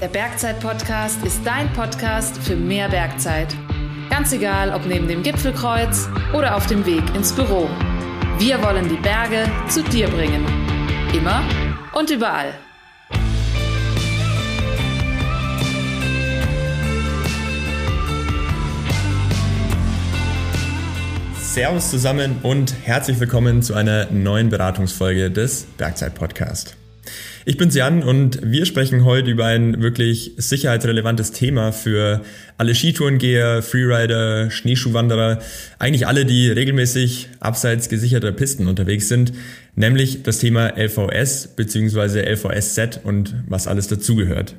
Der Bergzeit-Podcast ist dein Podcast für mehr Bergzeit. Ganz egal, ob neben dem Gipfelkreuz oder auf dem Weg ins Büro. Wir wollen die Berge zu dir bringen. Immer und überall. Servus zusammen und herzlich willkommen zu einer neuen Beratungsfolge des Bergzeit Podcast. Ich bin's Jan und wir sprechen heute über ein wirklich sicherheitsrelevantes Thema für alle Skitourengeher, Freerider, Schneeschuhwanderer, eigentlich alle, die regelmäßig abseits gesicherter Pisten unterwegs sind, nämlich das Thema LVS bzw. LVS-Set und was alles dazugehört.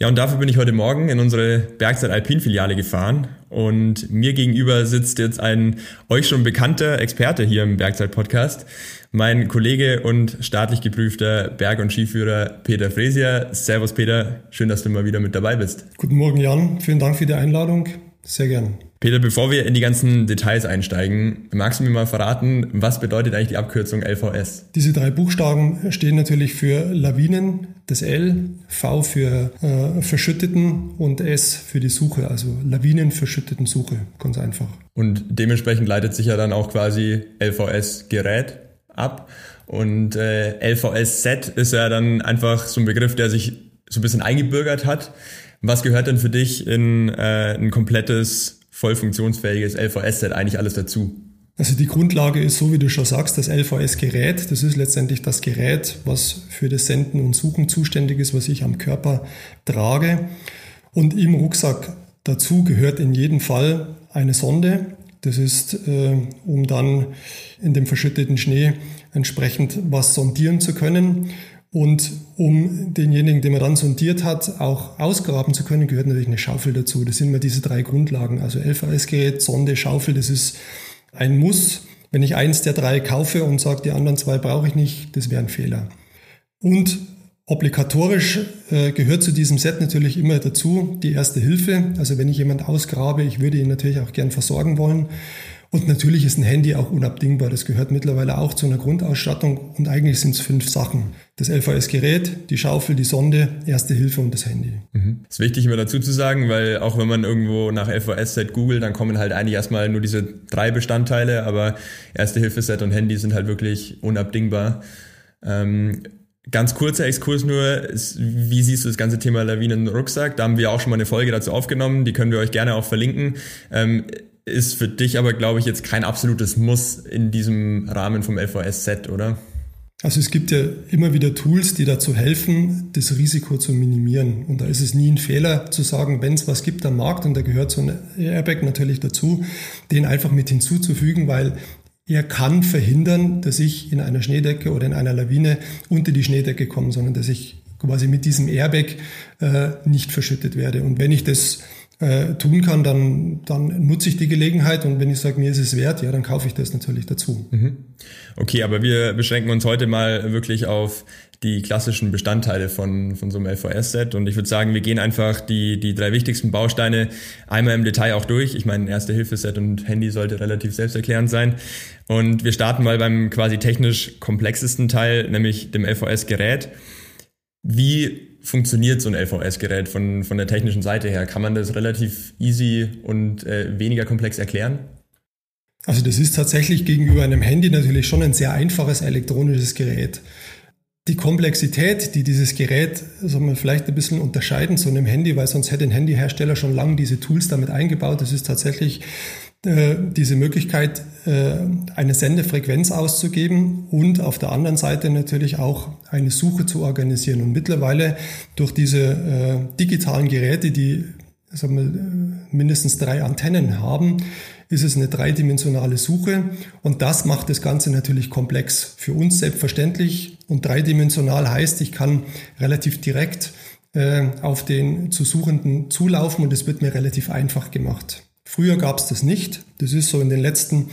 Ja, und dafür bin ich heute Morgen in unsere Bergzeit Alpin Filiale gefahren und mir gegenüber sitzt jetzt ein euch schon bekannter Experte hier im Bergzeit Podcast, mein Kollege und staatlich geprüfter Berg- und Skiführer Peter Fresier. Servus Peter, schön, dass du mal wieder mit dabei bist. Guten Morgen Jan, vielen Dank für die Einladung. Sehr gern. Peter, bevor wir in die ganzen Details einsteigen, magst du mir mal verraten, was bedeutet eigentlich die Abkürzung LVS? Diese drei Buchstaben stehen natürlich für Lawinen, das L, V für äh, verschütteten und S für die Suche, also Lawinen verschütteten Suche, ganz einfach. Und dementsprechend leitet sich ja dann auch quasi LVS-Gerät ab. Und äh, LVS-Set ist ja dann einfach so ein Begriff, der sich so ein bisschen eingebürgert hat. Was gehört denn für dich in äh, ein komplettes, voll funktionsfähiges LVS-Set eigentlich alles dazu? Also die Grundlage ist, so wie du schon sagst, das LVS-Gerät. Das ist letztendlich das Gerät, was für das Senden und Suchen zuständig ist, was ich am Körper trage. Und im Rucksack dazu gehört in jedem Fall eine Sonde. Das ist, äh, um dann in dem verschütteten Schnee entsprechend was sondieren zu können. Und um denjenigen, den man dann sondiert hat, auch ausgraben zu können, gehört natürlich eine Schaufel dazu. Das sind immer diese drei Grundlagen. Also LVS-Gerät, Sonde, Schaufel, das ist ein Muss. Wenn ich eins der drei kaufe und sage, die anderen zwei brauche ich nicht, das wäre ein Fehler. Und obligatorisch äh, gehört zu diesem Set natürlich immer dazu die erste Hilfe. Also wenn ich jemand ausgrabe, ich würde ihn natürlich auch gern versorgen wollen. Und natürlich ist ein Handy auch unabdingbar. Das gehört mittlerweile auch zu einer Grundausstattung. Und eigentlich sind es fünf Sachen. Das LVS-Gerät, die Schaufel, die Sonde, Erste Hilfe und das Handy. Mhm. ist wichtig immer dazu zu sagen, weil auch wenn man irgendwo nach LVS-Set googelt, dann kommen halt eigentlich erstmal nur diese drei Bestandteile. Aber Erste-Hilfe-Set und Handy sind halt wirklich unabdingbar. Ähm, Ganz kurzer Exkurs nur, wie siehst du das ganze Thema Lawinen-Rucksack? Da haben wir auch schon mal eine Folge dazu aufgenommen, die können wir euch gerne auch verlinken. Ähm, ist für dich aber, glaube ich, jetzt kein absolutes Muss in diesem Rahmen vom LVS-Set, oder? Also es gibt ja immer wieder Tools, die dazu helfen, das Risiko zu minimieren. Und da ist es nie ein Fehler zu sagen, wenn es was gibt am Markt, und da gehört so ein Airbag natürlich dazu, den einfach mit hinzuzufügen, weil er kann verhindern, dass ich in einer Schneedecke oder in einer Lawine unter die Schneedecke komme, sondern dass ich quasi mit diesem Airbag äh, nicht verschüttet werde. Und wenn ich das äh, tun kann, dann, dann nutze ich die Gelegenheit und wenn ich sage, mir ist es wert, ja, dann kaufe ich das natürlich dazu. Mhm. Okay, aber wir beschränken uns heute mal wirklich auf die klassischen Bestandteile von, von so einem LVS-Set und ich würde sagen, wir gehen einfach die, die drei wichtigsten Bausteine einmal im Detail auch durch. Ich meine, Erste-Hilfe-Set und Handy sollte relativ selbsterklärend sein und wir starten mal beim quasi technisch komplexesten Teil, nämlich dem LVS-Gerät. Wie funktioniert so ein LVS-Gerät von, von der technischen Seite her? Kann man das relativ easy und äh, weniger komplex erklären? Also das ist tatsächlich gegenüber einem Handy natürlich schon ein sehr einfaches elektronisches Gerät. Die Komplexität, die dieses Gerät soll man vielleicht ein bisschen unterscheiden zu einem Handy, weil sonst hätte ein Handyhersteller schon lange diese Tools damit eingebaut. Das ist tatsächlich diese Möglichkeit, äh, eine Sendefrequenz auszugeben und auf der anderen Seite natürlich auch eine Suche zu organisieren. Und mittlerweile durch diese äh, digitalen Geräte, die sagen wir, mindestens drei Antennen haben, ist es eine dreidimensionale Suche und das macht das Ganze natürlich komplex. Für uns selbstverständlich und dreidimensional heißt, ich kann relativ direkt auf den zu Suchenden zulaufen und es wird mir relativ einfach gemacht. Früher gab es das nicht. Das ist so in den letzten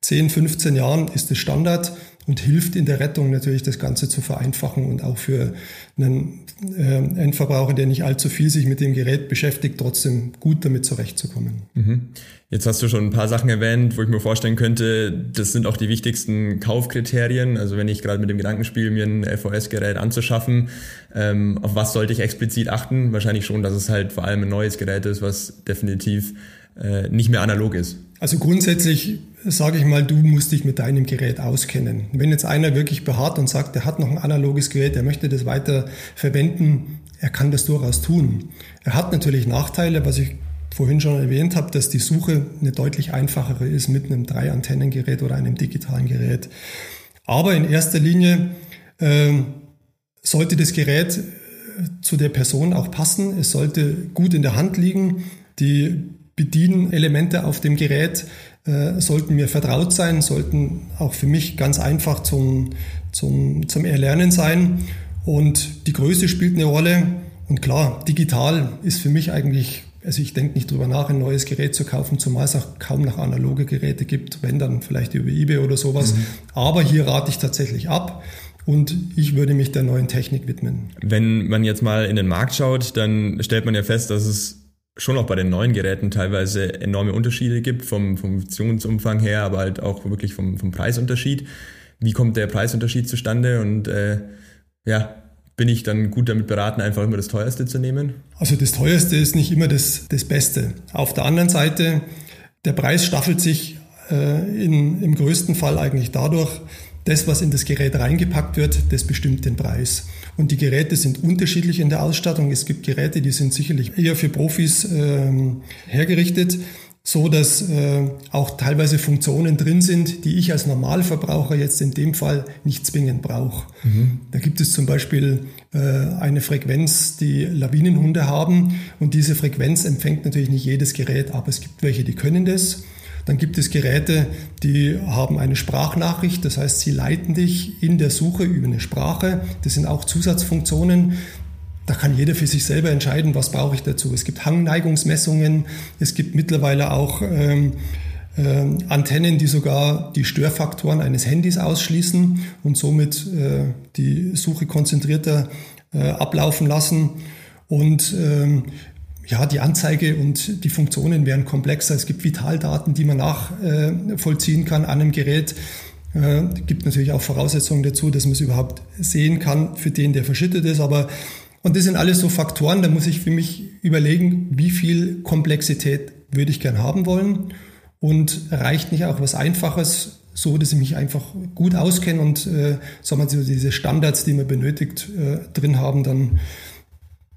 10, 15 Jahren ist es Standard. und hilft in der Rettung natürlich das Ganze zu vereinfachen und auch für einen äh, Endverbraucher, der nicht allzu viel sich mit dem Gerät beschäftigt, trotzdem gut damit zurechtzukommen. Mhm. Jetzt hast du schon ein paar Sachen erwähnt, wo ich mir vorstellen könnte, das sind auch die wichtigsten Kaufkriterien. Also wenn ich gerade mit dem Gedanken spiele, mir ein LVS-Gerät anzuschaffen, ähm, auf was sollte ich explizit achten? Wahrscheinlich schon, dass es halt vor allem ein neues Gerät ist, was definitiv äh, nicht mehr analog ist. Also grundsätzlich sage ich mal, du musst dich mit deinem Gerät auskennen. Wenn jetzt einer wirklich beharrt und sagt, er hat noch ein analoges Gerät, er möchte das weiter verwenden, er kann das durchaus tun. Er hat natürlich Nachteile, was ich vorhin schon erwähnt habe, dass die Suche eine deutlich einfachere ist mit einem Drei-Antennengerät oder einem digitalen Gerät. Aber in erster Linie äh, sollte das Gerät äh, zu der Person auch passen. Es sollte gut in der Hand liegen. Die Bedienelemente auf dem Gerät äh, sollten mir vertraut sein, sollten auch für mich ganz einfach zum, zum, zum Erlernen sein. Und die Größe spielt eine Rolle. Und klar, digital ist für mich eigentlich, also ich denke nicht drüber nach, ein neues Gerät zu kaufen, zumal es auch kaum noch analoge Geräte gibt, wenn dann vielleicht über eBay oder sowas. Mhm. Aber hier rate ich tatsächlich ab und ich würde mich der neuen Technik widmen. Wenn man jetzt mal in den Markt schaut, dann stellt man ja fest, dass es schon auch bei den neuen Geräten teilweise enorme Unterschiede gibt vom, vom Funktionsumfang her, aber halt auch wirklich vom, vom Preisunterschied. Wie kommt der Preisunterschied zustande und äh, ja, bin ich dann gut damit beraten, einfach immer das teuerste zu nehmen? Also das teuerste ist nicht immer das, das Beste. Auf der anderen Seite, der Preis staffelt sich äh, in, im größten Fall eigentlich dadurch, das, was in das Gerät reingepackt wird, das bestimmt den Preis. Und die Geräte sind unterschiedlich in der Ausstattung. Es gibt Geräte, die sind sicherlich eher für Profis ähm, hergerichtet, so dass äh, auch teilweise Funktionen drin sind, die ich als Normalverbraucher jetzt in dem Fall nicht zwingend brauche. Mhm. Da gibt es zum Beispiel äh, eine Frequenz, die Lawinenhunde haben und diese Frequenz empfängt natürlich nicht jedes Gerät, aber es gibt welche, die können das. Dann gibt es Geräte, die haben eine Sprachnachricht, das heißt, sie leiten dich in der Suche über eine Sprache. Das sind auch Zusatzfunktionen. Da kann jeder für sich selber entscheiden, was brauche ich dazu. Es gibt Hangneigungsmessungen, es gibt mittlerweile auch ähm, äh, Antennen, die sogar die Störfaktoren eines Handys ausschließen und somit äh, die Suche konzentrierter äh, ablaufen lassen. Und ähm, ja, die Anzeige und die Funktionen werden komplexer. Es gibt Vitaldaten, die man nachvollziehen kann an einem Gerät. Äh, gibt natürlich auch Voraussetzungen dazu, dass man es überhaupt sehen kann für den, der verschüttet ist. Aber und das sind alles so Faktoren, da muss ich für mich überlegen, wie viel Komplexität würde ich gern haben wollen und reicht nicht auch was Einfaches, so dass ich mich einfach gut auskenne und äh, sagen wir so diese Standards, die man benötigt, äh, drin haben, dann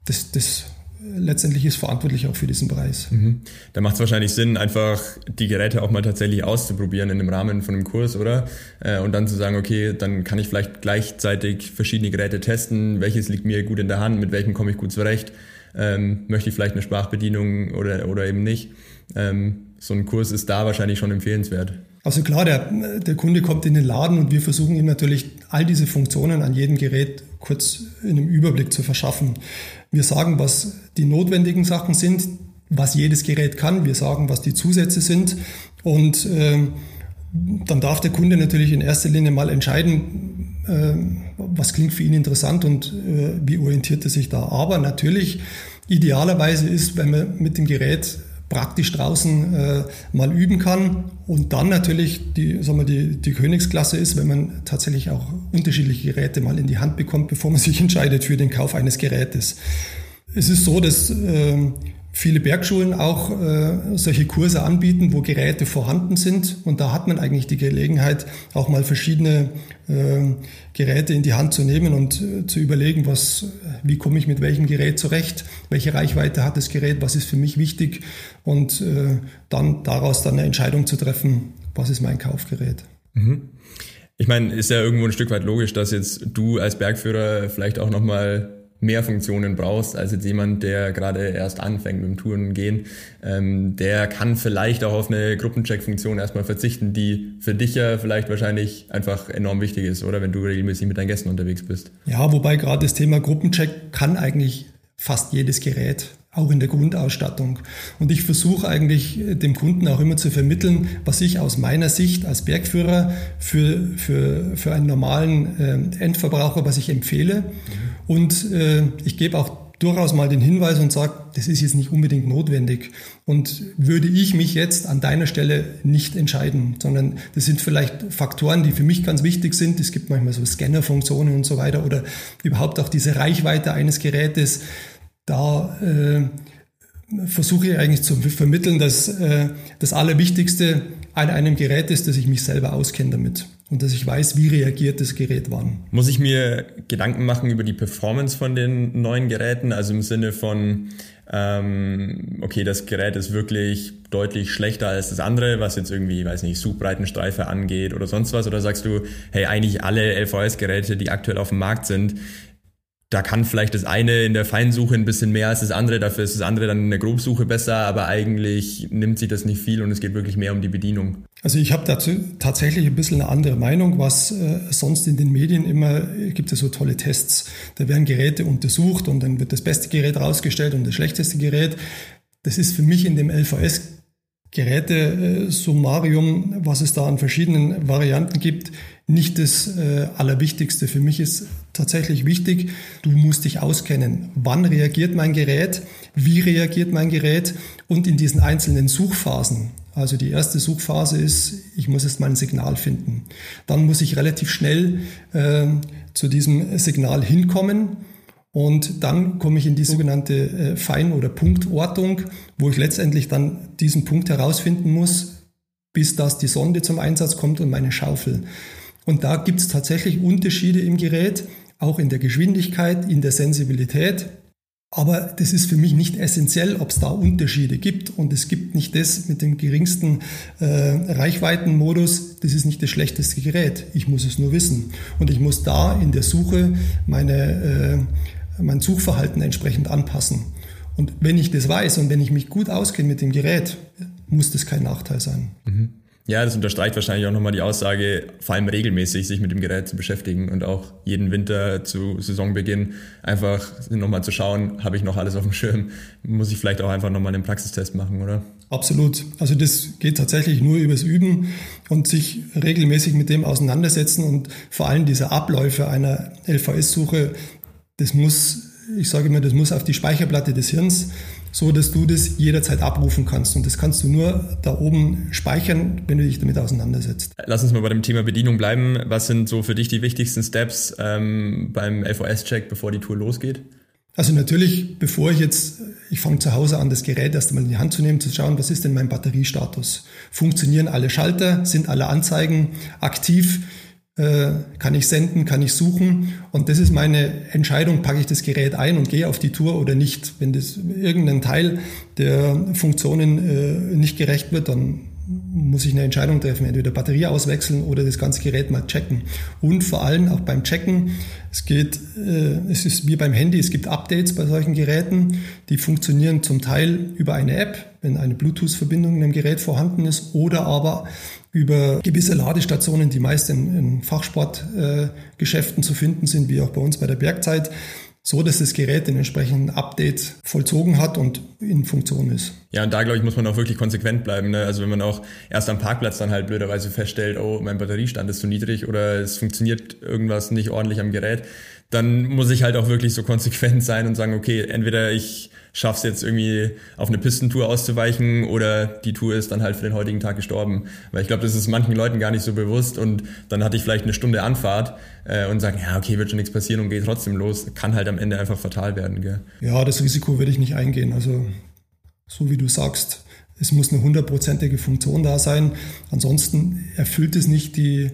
das, das letztendlich ist verantwortlich auch für diesen Preis. Mhm. Da macht es wahrscheinlich Sinn, einfach die Geräte auch mal tatsächlich auszuprobieren in dem Rahmen von einem Kurs, oder? Äh, und dann zu sagen, okay, dann kann ich vielleicht gleichzeitig verschiedene Geräte testen, welches liegt mir gut in der Hand, mit welchem komme ich gut zurecht, ähm, möchte ich vielleicht eine Sprachbedienung oder, oder eben nicht. Ähm, so ein Kurs ist da wahrscheinlich schon empfehlenswert. Also klar, der, der Kunde kommt in den Laden und wir versuchen ihm natürlich all diese Funktionen an jedem Gerät kurz in einem Überblick zu verschaffen. Wir sagen, was die notwendigen Sachen sind, was jedes Gerät kann. Wir sagen, was die Zusätze sind. Und äh, dann darf der Kunde natürlich in erster Linie mal entscheiden, äh, was klingt für ihn interessant und äh, wie orientiert er sich da. Aber natürlich, idealerweise ist, wenn man mit dem Gerät praktisch draußen äh, mal üben kann und dann natürlich die, sagen wir, die, die Königsklasse ist, wenn man tatsächlich auch unterschiedliche Geräte mal in die Hand bekommt, bevor man sich entscheidet für den Kauf eines Gerätes. Es ist so, dass äh, viele Bergschulen auch äh, solche Kurse anbieten, wo Geräte vorhanden sind. Und da hat man eigentlich die Gelegenheit, auch mal verschiedene äh, Geräte in die Hand zu nehmen und äh, zu überlegen, was, wie komme ich mit welchem Gerät zurecht, welche Reichweite hat das Gerät, was ist für mich wichtig und äh, dann daraus dann eine Entscheidung zu treffen, was ist mein Kaufgerät. Mhm. Ich meine, ist ja irgendwo ein Stück weit logisch, dass jetzt du als Bergführer vielleicht auch nochmal mehr Funktionen brauchst als jetzt jemand, der gerade erst anfängt mit dem Touren gehen. Ähm, der kann vielleicht auch auf eine Gruppencheck-Funktion erstmal verzichten, die für dich ja vielleicht wahrscheinlich einfach enorm wichtig ist, oder wenn du regelmäßig mit deinen Gästen unterwegs bist. Ja, wobei gerade das Thema Gruppencheck kann eigentlich fast jedes Gerät. Auch in der Grundausstattung. Und ich versuche eigentlich dem Kunden auch immer zu vermitteln, was ich aus meiner Sicht als Bergführer für, für, für einen normalen äh, Endverbraucher, was ich empfehle. Mhm. Und äh, ich gebe auch durchaus mal den Hinweis und sage, das ist jetzt nicht unbedingt notwendig. Und würde ich mich jetzt an deiner Stelle nicht entscheiden, sondern das sind vielleicht Faktoren, die für mich ganz wichtig sind. Es gibt manchmal so Scannerfunktionen und so weiter oder überhaupt auch diese Reichweite eines Gerätes. Da äh, versuche ich eigentlich zu vermitteln, dass äh, das Allerwichtigste an einem Gerät ist, dass ich mich selber auskenne damit und dass ich weiß, wie reagiert das Gerät wann. Muss ich mir Gedanken machen über die Performance von den neuen Geräten? Also im Sinne von, ähm, okay, das Gerät ist wirklich deutlich schlechter als das andere, was jetzt irgendwie, weiß nicht, Suchbreitenstreife angeht oder sonst was? Oder sagst du, hey, eigentlich alle LVS-Geräte, die aktuell auf dem Markt sind, da kann vielleicht das eine in der Feinsuche ein bisschen mehr als das andere, dafür ist das andere dann in der Grobsuche besser, aber eigentlich nimmt sich das nicht viel und es geht wirklich mehr um die Bedienung. Also ich habe dazu tatsächlich ein bisschen eine andere Meinung, was äh, sonst in den Medien immer gibt es so tolle Tests. Da werden Geräte untersucht und dann wird das beste Gerät rausgestellt und das schlechteste Gerät. Das ist für mich in dem LVS Geräte-Summarium, äh, was es da an verschiedenen Varianten gibt, nicht das äh, Allerwichtigste. Für mich ist tatsächlich wichtig, du musst dich auskennen. Wann reagiert mein Gerät? Wie reagiert mein Gerät? Und in diesen einzelnen Suchphasen. Also die erste Suchphase ist, ich muss erst mal ein Signal finden. Dann muss ich relativ schnell äh, zu diesem Signal hinkommen. Und dann komme ich in die sogenannte äh, Fein- oder Punktortung, wo ich letztendlich dann diesen Punkt herausfinden muss, bis das die Sonde zum Einsatz kommt und meine Schaufel. Und da gibt es tatsächlich Unterschiede im Gerät, auch in der Geschwindigkeit, in der Sensibilität. Aber das ist für mich nicht essentiell, ob es da Unterschiede gibt. Und es gibt nicht das mit dem geringsten äh, Reichweitenmodus. Das ist nicht das schlechteste Gerät. Ich muss es nur wissen. Und ich muss da in der Suche meine, äh, mein Suchverhalten entsprechend anpassen. Und wenn ich das weiß und wenn ich mich gut auskenne mit dem Gerät, muss das kein Nachteil sein. Mhm. Ja, das unterstreicht wahrscheinlich auch nochmal die Aussage, vor allem regelmäßig sich mit dem Gerät zu beschäftigen und auch jeden Winter zu Saisonbeginn einfach nochmal zu schauen, habe ich noch alles auf dem Schirm, muss ich vielleicht auch einfach nochmal einen Praxistest machen, oder? Absolut. Also das geht tatsächlich nur übers Üben und sich regelmäßig mit dem auseinandersetzen und vor allem diese Abläufe einer LVS-Suche, das muss, ich sage immer, das muss auf die Speicherplatte des Hirns so dass du das jederzeit abrufen kannst. Und das kannst du nur da oben speichern, wenn du dich damit auseinandersetzt. Lass uns mal bei dem Thema Bedienung bleiben. Was sind so für dich die wichtigsten Steps ähm, beim LVS-Check, bevor die Tour losgeht? Also natürlich, bevor ich jetzt, ich fange zu Hause an, das Gerät erst einmal in die Hand zu nehmen, zu schauen, was ist denn mein Batteriestatus? Funktionieren alle Schalter? Sind alle Anzeigen aktiv? Äh, kann ich senden, kann ich suchen. Und das ist meine Entscheidung, packe ich das Gerät ein und gehe auf die Tour oder nicht. Wenn das irgendein Teil der Funktionen äh, nicht gerecht wird, dann muss ich eine Entscheidung treffen, entweder Batterie auswechseln oder das ganze Gerät mal checken. Und vor allem auch beim Checken, es geht, äh, es ist wie beim Handy, es gibt Updates bei solchen Geräten, die funktionieren zum Teil über eine App, wenn eine Bluetooth-Verbindung in einem Gerät vorhanden ist, oder aber über gewisse Ladestationen, die meist in, in Fachsportgeschäften äh, zu finden sind, wie auch bei uns bei der Bergzeit, so dass das Gerät den entsprechenden Update vollzogen hat und in Funktion ist. Ja, und da glaube ich, muss man auch wirklich konsequent bleiben. Ne? Also wenn man auch erst am Parkplatz dann halt blöderweise feststellt, oh, mein Batteriestand ist zu niedrig oder es funktioniert irgendwas nicht ordentlich am Gerät, dann muss ich halt auch wirklich so konsequent sein und sagen, okay, entweder ich schaff's jetzt irgendwie auf eine Pistentour auszuweichen oder die Tour ist dann halt für den heutigen Tag gestorben. Weil ich glaube, das ist manchen Leuten gar nicht so bewusst und dann hatte ich vielleicht eine Stunde Anfahrt äh, und sagen, ja, okay, wird schon nichts passieren und geht trotzdem los. Kann halt am Ende einfach fatal werden. Gell? Ja, das Risiko würde ich nicht eingehen. Also so wie du sagst, es muss eine hundertprozentige Funktion da sein. Ansonsten erfüllt es nicht die,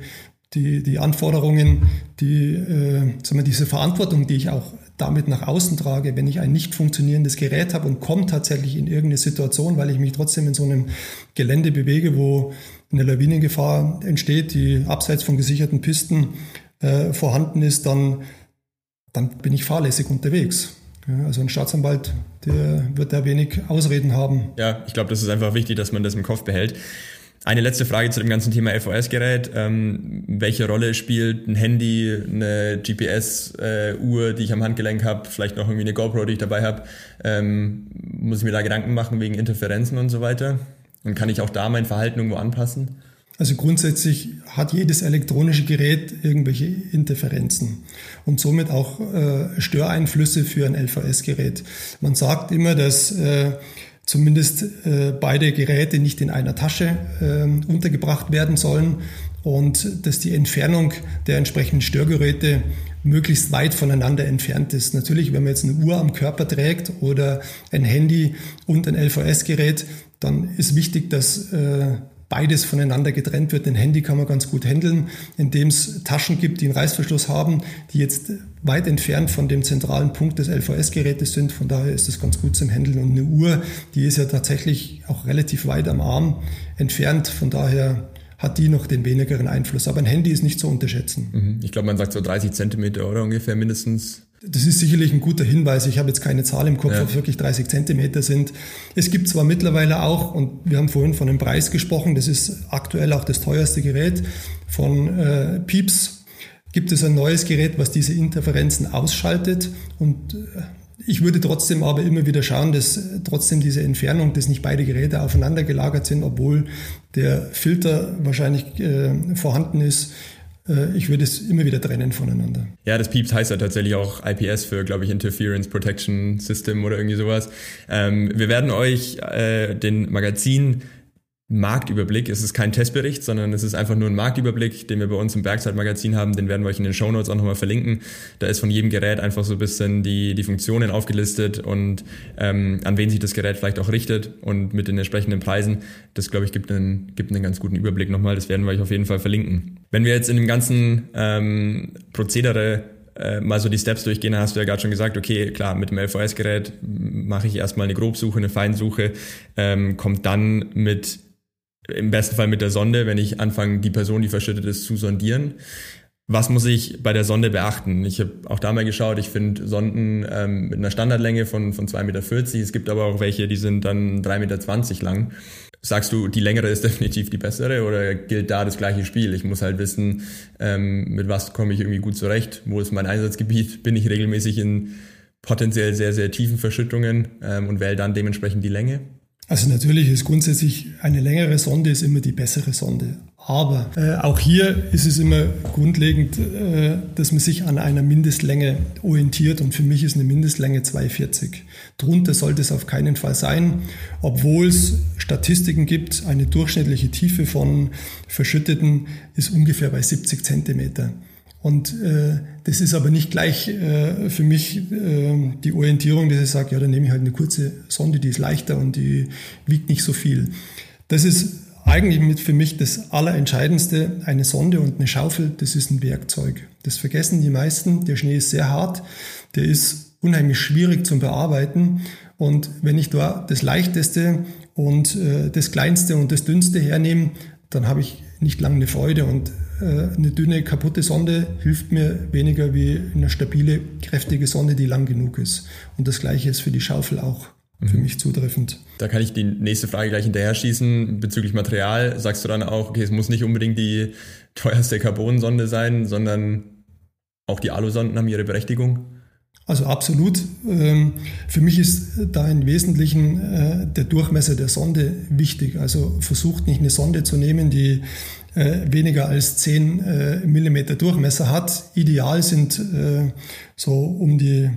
die, die Anforderungen, die, äh, sagen wir, diese Verantwortung, die ich auch damit nach außen trage, wenn ich ein nicht funktionierendes Gerät habe und komme tatsächlich in irgendeine Situation, weil ich mich trotzdem in so einem Gelände bewege, wo eine Lawinengefahr entsteht, die abseits von gesicherten Pisten äh, vorhanden ist, dann, dann bin ich fahrlässig unterwegs. Ja, also ein Staatsanwalt, der wird da wenig Ausreden haben. Ja, ich glaube, das ist einfach wichtig, dass man das im Kopf behält. Eine letzte Frage zu dem ganzen Thema LVS-Gerät. Ähm, welche Rolle spielt ein Handy, eine GPS-Uhr, äh, die ich am Handgelenk habe, vielleicht noch irgendwie eine GoPro, die ich dabei habe? Ähm, muss ich mir da Gedanken machen wegen Interferenzen und so weiter? Und kann ich auch da mein Verhalten irgendwo anpassen? Also grundsätzlich hat jedes elektronische Gerät irgendwelche Interferenzen und somit auch äh, Störeinflüsse für ein LVS-Gerät. Man sagt immer, dass äh, zumindest äh, beide Geräte nicht in einer Tasche äh, untergebracht werden sollen und dass die Entfernung der entsprechenden Störgeräte möglichst weit voneinander entfernt ist. Natürlich, wenn man jetzt eine Uhr am Körper trägt oder ein Handy und ein LVS-Gerät, dann ist wichtig, dass äh, beides voneinander getrennt wird. Ein Handy kann man ganz gut handeln, indem es Taschen gibt, die einen Reißverschluss haben, die jetzt weit entfernt von dem zentralen Punkt des LVS-Gerätes sind. Von daher ist das ganz gut zum Handeln. Und eine Uhr, die ist ja tatsächlich auch relativ weit am Arm entfernt. Von daher hat die noch den wenigeren Einfluss. Aber ein Handy ist nicht zu unterschätzen. Mhm. Ich glaube, man sagt so 30 Zentimeter oder ungefähr mindestens. Das ist sicherlich ein guter Hinweis. Ich habe jetzt keine Zahl im Kopf, ja. ob es wirklich 30 Zentimeter sind. Es gibt zwar mittlerweile auch, und wir haben vorhin von dem Preis gesprochen, das ist aktuell auch das teuerste Gerät von äh, Pieps, gibt es ein neues Gerät, was diese Interferenzen ausschaltet und äh, ich würde trotzdem aber immer wieder schauen, dass trotzdem diese Entfernung, dass nicht beide Geräte aufeinander gelagert sind, obwohl der Filter wahrscheinlich äh, vorhanden ist. Äh, ich würde es immer wieder trennen voneinander. Ja, das Pieps heißt ja tatsächlich auch IPS für, glaube ich, Interference Protection System oder irgendwie sowas. Ähm, wir werden euch äh, den Magazin Marktüberblick. Es ist kein Testbericht, sondern es ist einfach nur ein Marktüberblick, den wir bei uns im Bergzeitmagazin haben. Den werden wir euch in den Shownotes auch nochmal verlinken. Da ist von jedem Gerät einfach so ein bisschen die, die Funktionen aufgelistet und ähm, an wen sich das Gerät vielleicht auch richtet und mit den entsprechenden Preisen. Das, glaube ich, gibt einen, gibt einen ganz guten Überblick nochmal. Das werden wir euch auf jeden Fall verlinken. Wenn wir jetzt in dem ganzen ähm, Prozedere äh, mal so die Steps durchgehen, hast du ja gerade schon gesagt, okay, klar, mit dem LVS-Gerät mache ich erstmal eine Grobsuche, eine Feinsuche, ähm, kommt dann mit im besten Fall mit der Sonde, wenn ich anfange, die Person, die verschüttet ist, zu sondieren. Was muss ich bei der Sonde beachten? Ich habe auch da mal geschaut, ich finde Sonden ähm, mit einer Standardlänge von, von 2,40 Meter. Es gibt aber auch welche, die sind dann 3,20 Meter lang. Sagst du, die längere ist definitiv die bessere oder gilt da das gleiche Spiel? Ich muss halt wissen, ähm, mit was komme ich irgendwie gut zurecht, wo ist mein Einsatzgebiet, bin ich regelmäßig in potenziell sehr, sehr tiefen Verschüttungen ähm, und wähle dann dementsprechend die Länge. Also natürlich ist grundsätzlich eine längere Sonde ist immer die bessere Sonde. Aber äh, auch hier ist es immer grundlegend, äh, dass man sich an einer Mindestlänge orientiert und für mich ist eine Mindestlänge 2,40. Drunter sollte es auf keinen Fall sein, obwohl es Statistiken gibt, eine durchschnittliche Tiefe von Verschütteten ist ungefähr bei 70 Zentimeter. Und äh, das ist aber nicht gleich äh, für mich äh, die Orientierung, dass ich sage, ja, dann nehme ich halt eine kurze Sonde, die ist leichter und die wiegt nicht so viel. Das ist eigentlich mit für mich das Allerentscheidendste. Eine Sonde und eine Schaufel, das ist ein Werkzeug. Das vergessen die meisten. Der Schnee ist sehr hart, der ist unheimlich schwierig zum Bearbeiten. Und wenn ich da das Leichteste und äh, das Kleinste und das Dünnste hernehme, dann habe ich nicht lange eine Freude und äh, eine dünne, kaputte Sonde hilft mir weniger wie eine stabile, kräftige Sonde, die lang genug ist. Und das Gleiche ist für die Schaufel auch für mhm. mich zutreffend. Da kann ich die nächste Frage gleich hinterher schießen. Bezüglich Material sagst du dann auch, okay, es muss nicht unbedingt die teuerste Carbonsonde sein, sondern auch die Alusonden haben ihre Berechtigung? Also absolut. Ähm, für mich ist da im Wesentlichen äh, der Durchmesser der Sonde wichtig. Also versucht nicht eine Sonde zu nehmen, die äh, weniger als 10 äh, Millimeter Durchmesser hat. Ideal sind so um die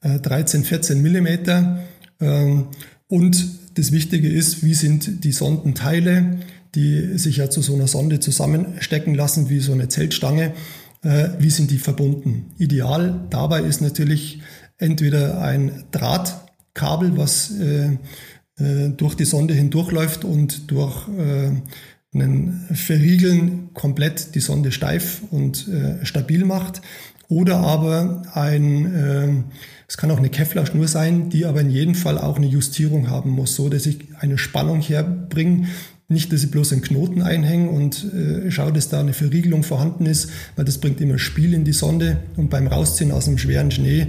13, 14 Millimeter. Ähm, und das Wichtige ist, wie sind die Sondenteile, die sich ja zu so einer Sonde zusammenstecken lassen, wie so eine Zeltstange, wie sind die verbunden. Ideal dabei ist natürlich entweder ein Drahtkabel, was durch die Sonde hindurchläuft und durch einen Verriegeln komplett die Sonde steif und äh, stabil macht. Oder aber ein, äh, es kann auch eine Kevlar-Schnur sein, die aber in jedem Fall auch eine Justierung haben muss, so dass ich eine Spannung herbringe. Nicht, dass ich bloß einen Knoten einhänge und äh, schaue, dass da eine Verriegelung vorhanden ist, weil das bringt immer Spiel in die Sonde und beim Rausziehen aus einem schweren Schnee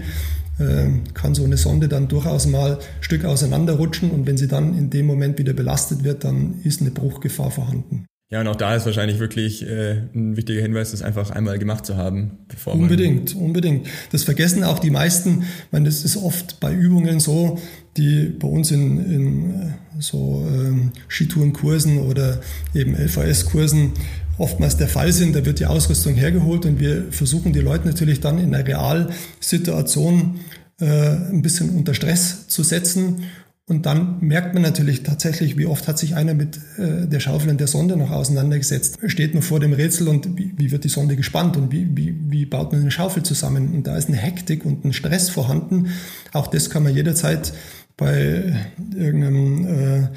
äh, kann so eine Sonde dann durchaus mal ein Stück auseinanderrutschen und wenn sie dann in dem Moment wieder belastet wird, dann ist eine Bruchgefahr vorhanden. Ja, und auch da ist wahrscheinlich wirklich äh, ein wichtiger Hinweis, das einfach einmal gemacht zu haben. Bevor unbedingt, unbedingt. Das vergessen auch die meisten. Ich meine, das ist oft bei Übungen so, die bei uns in, in äh, so ähm, Skitourenkursen oder eben LVS-Kursen oftmals der Fall sind. Da wird die Ausrüstung hergeholt und wir versuchen die Leute natürlich dann in einer Realsituation äh, ein bisschen unter Stress zu setzen und dann merkt man natürlich tatsächlich, wie oft hat sich einer mit äh, der Schaufel und der Sonde noch auseinandergesetzt. Steht man vor dem Rätsel und wie, wie wird die Sonde gespannt und wie, wie, wie baut man eine Schaufel zusammen? Und da ist eine Hektik und ein Stress vorhanden. Auch das kann man jederzeit bei irgendeinem äh,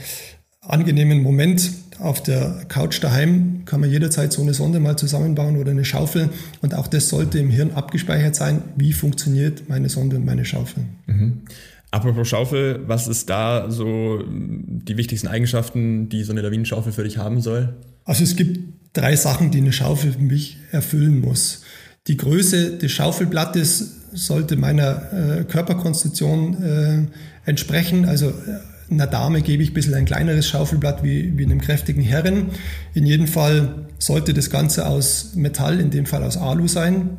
angenehmen Moment auf der Couch daheim kann man jederzeit so eine Sonde mal zusammenbauen oder eine Schaufel. Und auch das sollte im Hirn abgespeichert sein. Wie funktioniert meine Sonde und meine Schaufel? Mhm. Apropos Schaufel, was ist da so die wichtigsten Eigenschaften, die so eine Lawinenschaufel für dich haben soll? Also es gibt drei Sachen, die eine Schaufel für mich erfüllen muss. Die Größe des Schaufelblattes sollte meiner äh, Körperkonstitution äh, entsprechen. Also äh, einer Dame gebe ich ein bisschen ein kleineres Schaufelblatt wie, wie einem kräftigen Herren. In jedem Fall sollte das Ganze aus Metall, in dem Fall aus Alu sein.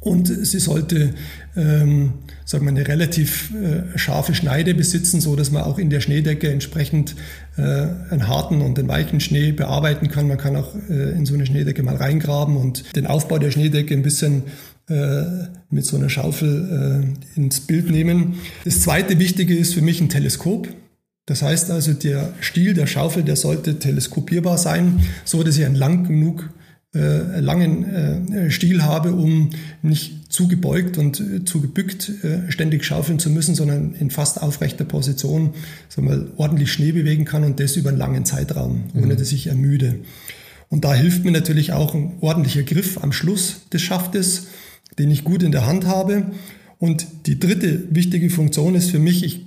Und sie sollte ähm, sagen wir, eine relativ äh, scharfe Schneide besitzen, so dass man auch in der Schneedecke entsprechend äh, einen harten und einen weichen Schnee bearbeiten kann. Man kann auch äh, in so eine Schneedecke mal reingraben und den Aufbau der Schneedecke ein bisschen mit so einer Schaufel äh, ins Bild nehmen. Das zweite Wichtige ist für mich ein Teleskop. Das heißt also, der Stiel der Schaufel, der sollte teleskopierbar sein, so dass ich einen lang genug äh, langen äh, Stiel habe, um nicht zu gebeugt und äh, zu gebückt äh, ständig schaufeln zu müssen, sondern in fast aufrechter Position sagen wir, ordentlich Schnee bewegen kann und das über einen langen Zeitraum, ohne mhm. dass ich ermüde. Und da hilft mir natürlich auch ein ordentlicher Griff am Schluss des Schaftes, den ich gut in der Hand habe. Und die dritte wichtige Funktion ist für mich, ich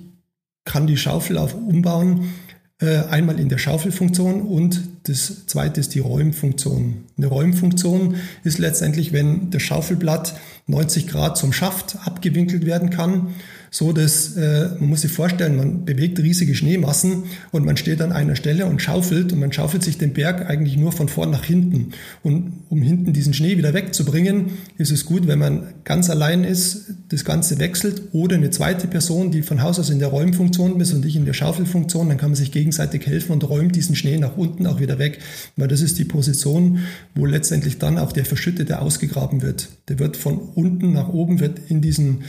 kann die Schaufel auf umbauen, äh, einmal in der Schaufelfunktion und das zweite ist die Räumfunktion. Eine Räumfunktion ist letztendlich, wenn das Schaufelblatt 90 Grad zum Schaft abgewinkelt werden kann so dass äh, man muss sich vorstellen, man bewegt riesige Schneemassen und man steht an einer Stelle und schaufelt und man schaufelt sich den Berg eigentlich nur von vorn nach hinten. Und um hinten diesen Schnee wieder wegzubringen, ist es gut, wenn man ganz allein ist, das Ganze wechselt oder eine zweite Person, die von Haus aus in der Räumfunktion ist und ich in der Schaufelfunktion, dann kann man sich gegenseitig helfen und räumt diesen Schnee nach unten auch wieder weg, weil das ist die Position, wo letztendlich dann auch der Verschüttete ausgegraben wird. Der wird von unten nach oben, wird in diesen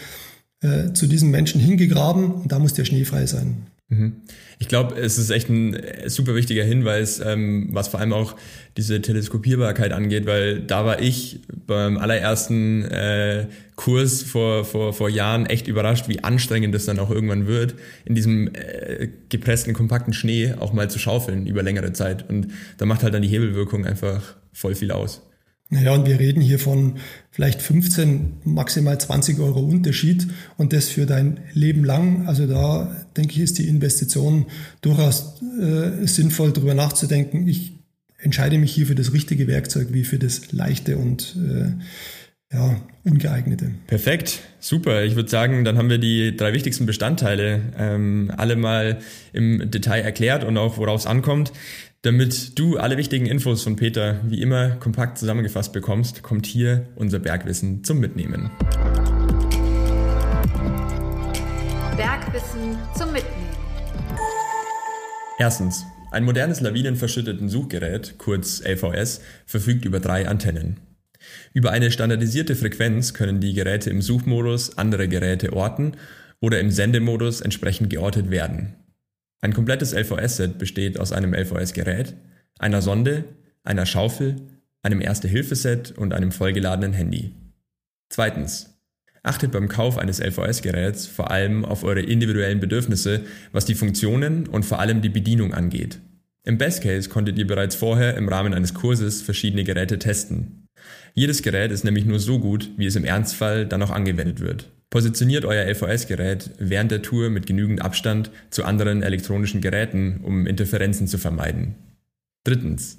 äh, zu diesem Menschen hingegraben und da muss der Schnee frei sein. Mhm. Ich glaube, es ist echt ein äh, super wichtiger Hinweis, ähm, was vor allem auch diese Teleskopierbarkeit angeht, weil da war ich beim allerersten äh, Kurs vor, vor, vor Jahren echt überrascht, wie anstrengend das dann auch irgendwann wird, in diesem äh, gepressten, kompakten Schnee auch mal zu schaufeln über längere Zeit. Und da macht halt dann die Hebelwirkung einfach voll viel aus. Naja, und wir reden hier von vielleicht 15, maximal 20 Euro Unterschied und das für dein Leben lang. Also da denke ich, ist die Investition durchaus äh, sinnvoll, darüber nachzudenken. Ich entscheide mich hier für das richtige Werkzeug wie für das leichte und äh, ja, ungeeignete. Perfekt, super. Ich würde sagen, dann haben wir die drei wichtigsten Bestandteile ähm, alle mal im Detail erklärt und auch worauf es ankommt. Damit du alle wichtigen Infos von Peter wie immer kompakt zusammengefasst bekommst, kommt hier unser Bergwissen zum Mitnehmen. Bergwissen zum Mitnehmen. Erstens. Ein modernes lawinenverschütteten Suchgerät, kurz LVS, verfügt über drei Antennen. Über eine standardisierte Frequenz können die Geräte im Suchmodus andere Geräte orten oder im Sendemodus entsprechend geortet werden. Ein komplettes LVS-Set besteht aus einem LVS-Gerät, einer Sonde, einer Schaufel, einem Erste-Hilfe-Set und einem vollgeladenen Handy. Zweitens. Achtet beim Kauf eines LVS-Geräts vor allem auf eure individuellen Bedürfnisse, was die Funktionen und vor allem die Bedienung angeht. Im Best Case konntet ihr bereits vorher im Rahmen eines Kurses verschiedene Geräte testen. Jedes Gerät ist nämlich nur so gut, wie es im Ernstfall dann auch angewendet wird. Positioniert euer LVS-Gerät während der Tour mit genügend Abstand zu anderen elektronischen Geräten, um Interferenzen zu vermeiden. Drittens.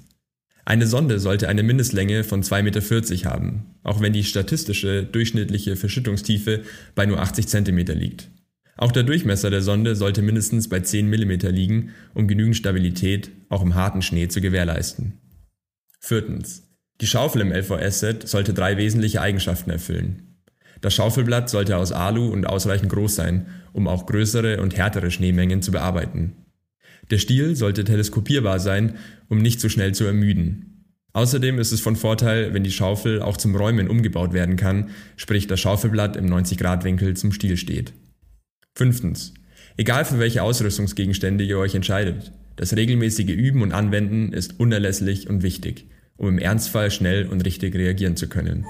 Eine Sonde sollte eine Mindestlänge von 2,40 Meter haben, auch wenn die statistische durchschnittliche Verschüttungstiefe bei nur 80 cm liegt. Auch der Durchmesser der Sonde sollte mindestens bei 10 mm liegen, um genügend Stabilität auch im harten Schnee zu gewährleisten. Viertens. Die Schaufel im LVS-Set sollte drei wesentliche Eigenschaften erfüllen. Das Schaufelblatt sollte aus Alu und ausreichend groß sein, um auch größere und härtere Schneemengen zu bearbeiten. Der Stiel sollte teleskopierbar sein, um nicht zu so schnell zu ermüden. Außerdem ist es von Vorteil, wenn die Schaufel auch zum Räumen umgebaut werden kann, sprich das Schaufelblatt im 90-Grad-Winkel zum Stiel steht. Fünftens. Egal für welche Ausrüstungsgegenstände ihr euch entscheidet, das regelmäßige Üben und Anwenden ist unerlässlich und wichtig, um im Ernstfall schnell und richtig reagieren zu können.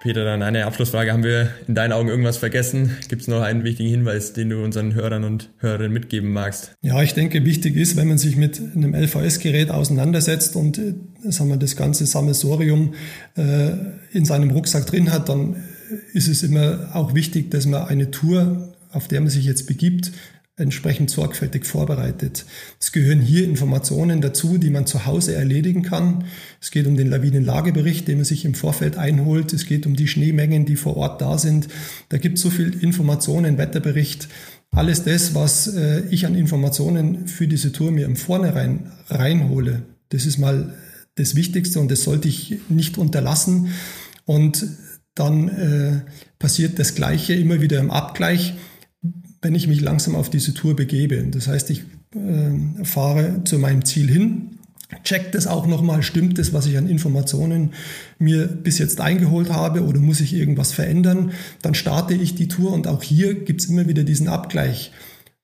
Peter, dann eine Abschlussfrage. Haben wir in deinen Augen irgendwas vergessen? Gibt es noch einen wichtigen Hinweis, den du unseren Hörern und Hörerinnen mitgeben magst? Ja, ich denke, wichtig ist, wenn man sich mit einem LVS-Gerät auseinandersetzt und äh, sagen wir, das ganze Sammelsorium äh, in seinem Rucksack drin hat, dann ist es immer auch wichtig, dass man eine Tour, auf der man sich jetzt begibt, entsprechend sorgfältig vorbereitet. Es gehören hier Informationen dazu, die man zu Hause erledigen kann. Es geht um den Lawinenlagebericht, den man sich im Vorfeld einholt. Es geht um die Schneemengen, die vor Ort da sind. Da gibt es so viel Informationen, Wetterbericht. Alles das, was äh, ich an Informationen für diese Tour mir im Vornherein reinhole, das ist mal das Wichtigste und das sollte ich nicht unterlassen. Und dann äh, passiert das Gleiche immer wieder im Abgleich wenn ich mich langsam auf diese Tour begebe. Das heißt, ich äh, fahre zu meinem Ziel hin, check das auch nochmal, stimmt das, was ich an Informationen mir bis jetzt eingeholt habe oder muss ich irgendwas verändern? Dann starte ich die Tour und auch hier gibt es immer wieder diesen Abgleich.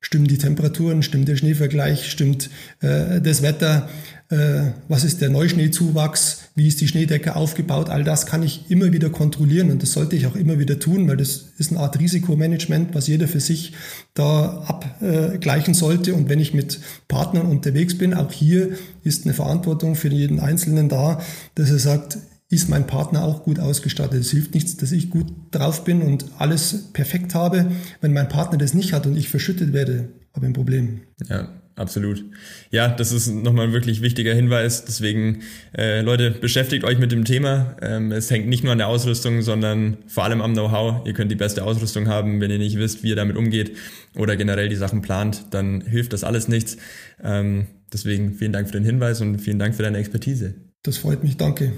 Stimmen die Temperaturen, stimmt der Schneevergleich, stimmt äh, das Wetter, äh, was ist der Neuschneezuwachs, wie ist die Schneedecke aufgebaut, all das kann ich immer wieder kontrollieren und das sollte ich auch immer wieder tun, weil das ist eine Art Risikomanagement, was jeder für sich da abgleichen sollte. Und wenn ich mit Partnern unterwegs bin, auch hier ist eine Verantwortung für jeden Einzelnen da, dass er sagt, ist mein Partner auch gut ausgestattet. Es hilft nichts, dass ich gut drauf bin und alles perfekt habe. Wenn mein Partner das nicht hat und ich verschüttet werde, habe ich ein Problem. Ja, absolut. Ja, das ist nochmal ein wirklich wichtiger Hinweis. Deswegen, äh, Leute, beschäftigt euch mit dem Thema. Ähm, es hängt nicht nur an der Ausrüstung, sondern vor allem am Know-how. Ihr könnt die beste Ausrüstung haben, wenn ihr nicht wisst, wie ihr damit umgeht oder generell die Sachen plant, dann hilft das alles nichts. Ähm, deswegen vielen Dank für den Hinweis und vielen Dank für deine Expertise. Das freut mich, danke.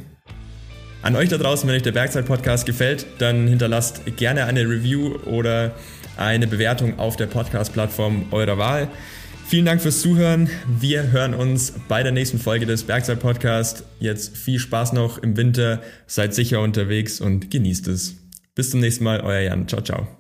An euch da draußen, wenn euch der Bergzeit-Podcast gefällt, dann hinterlasst gerne eine Review oder eine Bewertung auf der Podcast-Plattform eurer Wahl. Vielen Dank fürs Zuhören. Wir hören uns bei der nächsten Folge des Bergzeit Podcast. Jetzt viel Spaß noch im Winter. Seid sicher unterwegs und genießt es. Bis zum nächsten Mal. Euer Jan. Ciao, ciao.